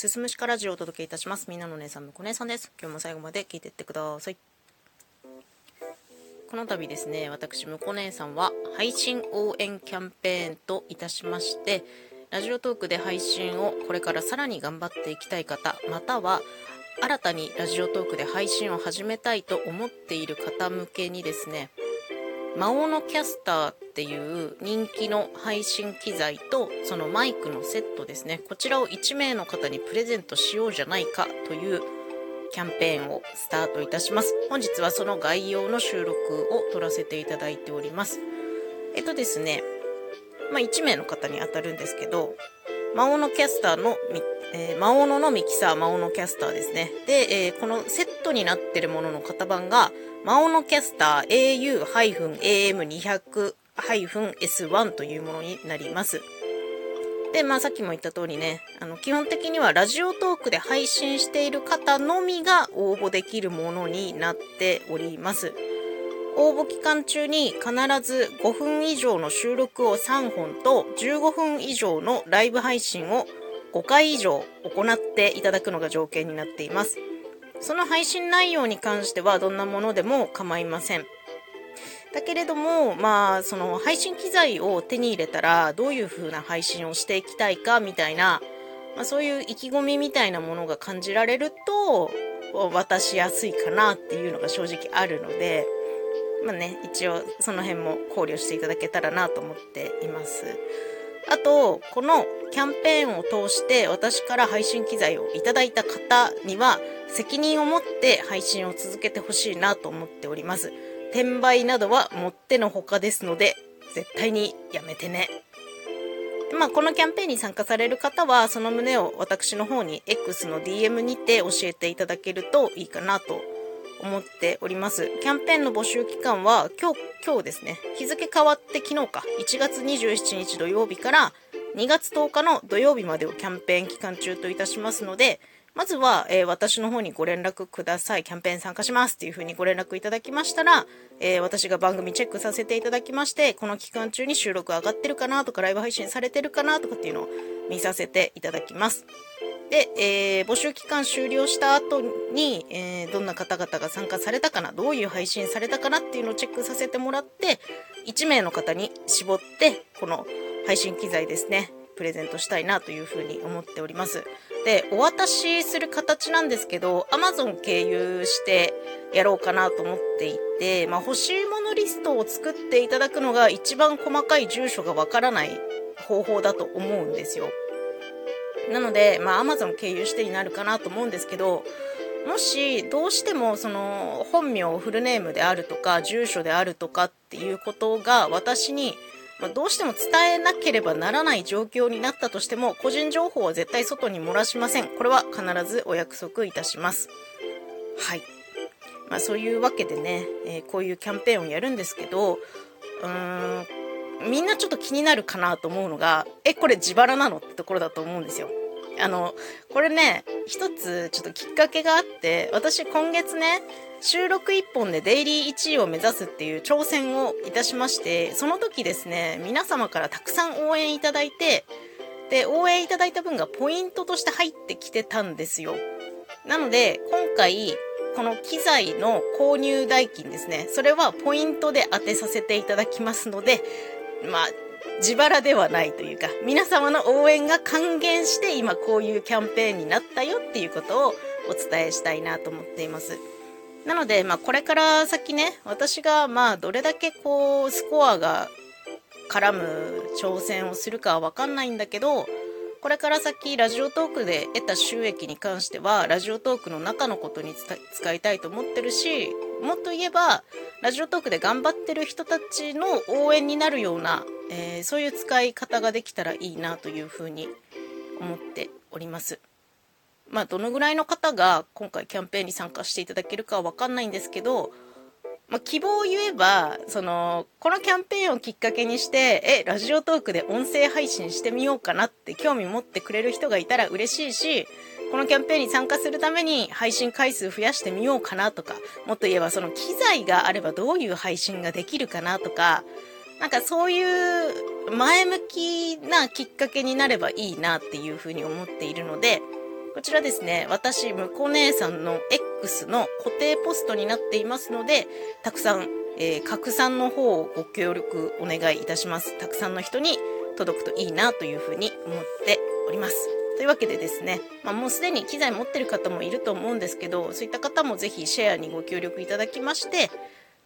すすむしかラジオをお届けいたします。みんなの姉さん、むこ姉さんです。今日も最後まで聞いていってください。この度ですね、私、むこ姉さんは配信応援キャンペーンといたしまして、ラジオトークで配信をこれからさらに頑張っていきたい方、または新たにラジオトークで配信を始めたいと思っている方向けにですね、魔王のキャスターっていう人気の配信機材とそのマイクのセットですね。こちらを1名の方にプレゼントしようじゃないかというキャンペーンをスタートいたします。本日はその概要の収録を取らせていただいております。えっとですねまあ1名の方に当たるんですけど魔王のキャスターのみ、えー魔王ののミキサー魔王のキャスターですね。で、えーこのセットになってるものの型番が魔王のキャスター au-am200-S1 というものになります。でまあさっきも言った通りねあの基本的にはラジオトークで配信している方のみが応募できるものになっております。応募期間中に必ず5分以上の収録を3本と15分以上のライブ配信を5回以上行っていただくのが条件になっていますその配信内容に関してはどんなものでも構いませんだけれども、まあ、その配信機材を手に入れたらどういう風な配信をしていきたいかみたいな、まあ、そういう意気込みみたいなものが感じられると渡しやすいかなっていうのが正直あるので、まあね、一応その辺も考慮していただけたらなと思っています。あと、このキャンペーンを通して私から配信機材をいただいた方には責任を持って配信を続けてほしいなと思っております。転売などはもってのほかですので、絶対にやめてね。まあ、このキャンペーンに参加される方は、その旨を私の方に X の DM にて教えていただけるといいかなと思っております。キャンペーンの募集期間は今日、今日ですね、日付変わって昨日か、1月27日土曜日から2月10日の土曜日までをキャンペーン期間中といたしますので、まずは、えー私の方にご連絡ください。キャンペーン参加しますっていう風にご連絡いただきましたら、えー私が番組チェックさせていただきまして、この期間中に収録上がってるかなとか、ライブ配信されてるかなとかっていうのを見させていただきます。で、えー募集期間終了した後に、えーどんな方々が参加されたかな、どういう配信されたかなっていうのをチェックさせてもらって、1名の方に絞って、この配信機材ですね、プレゼントしたいなというふうに思っております。で、お渡しする形なんですけど、Amazon 経由してやろうかなと思っていて、まあ、欲しいものリストを作っていただくのが一番細かい住所がわからない方法だと思うんですよ。なので、まあ、Amazon 経由してになるかなと思うんですけど、もしどうしてもその本名フルネームであるとか住所であるとかっていうことが私にまどうしても伝えなければならない状況になったとしても個人情報は絶対外に漏らしません。これは必ずお約束いたします。はい。まあそういうわけでね、えーこういうキャンペーンをやるんですけどうーんみんなちょっと気になるかなと思うのがえこれ自腹なのってところだと思うんですよ。あのこれね一つちょっときっかけがあって私今月ね収録1本でデイリー1位を目指すっていう挑戦をいたしましてその時ですね皆様からたくさん応援いただいてで応援いただいた分がポイントとして入ってきてたんですよ。なので今回この機材の購入代金ですねそれはポイントで当てさせていただきますのでまあ自腹ではないというか皆様の応援が還元して今こういうキャンペーンになったよっていうことをお伝えしたいなと思っています。なので、まあ、これから先ね私がまあどれだけこうスコアが絡む挑戦をするかはわかんないんだけどこれから先ラジオトークで得た収益に関してはラジオトークの中のことに使いたいと思ってるしもっと言えばラジオトークで頑張ってる人たちの応援になるような、えーそういう使い方ができたらいいなというふうに思っております。まあどのぐらいの方が今回キャンペーンに参加していただけるかは分かんないんですけどまあ、希望を言えばそのこのキャンペーンをきっかけにしてえラジオトークで音声配信してみようかなって興味持ってくれる人がいたら嬉しいしこのキャンペーンに参加するために配信回数増やしてみようかなとかもっと言えばその機材があればどういう配信ができるかなとかなんかそういう前向きなきっかけになればいいなっていうふうに思っているのでこちらですね、私、むこう姉さんの X の固定ポストになっていますので、たくさん、えー、拡散の方をご協力お願いいたします。たくさんの人に届くといいなというふうに思っております。というわけでですね、まあ、もうすでに機材持ってる方もいると思うんですけど、そういった方もぜひシェアにご協力いただきまして、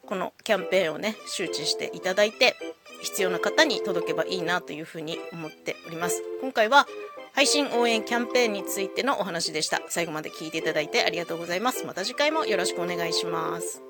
このキャンペーンをね、周知していただいて、必要な方に届けばいいなというふうに思っております。今回は配信応援キャンペーンについてのお話でした。最後まで聞いていただいてありがとうございます。また次回もよろしくお願いします。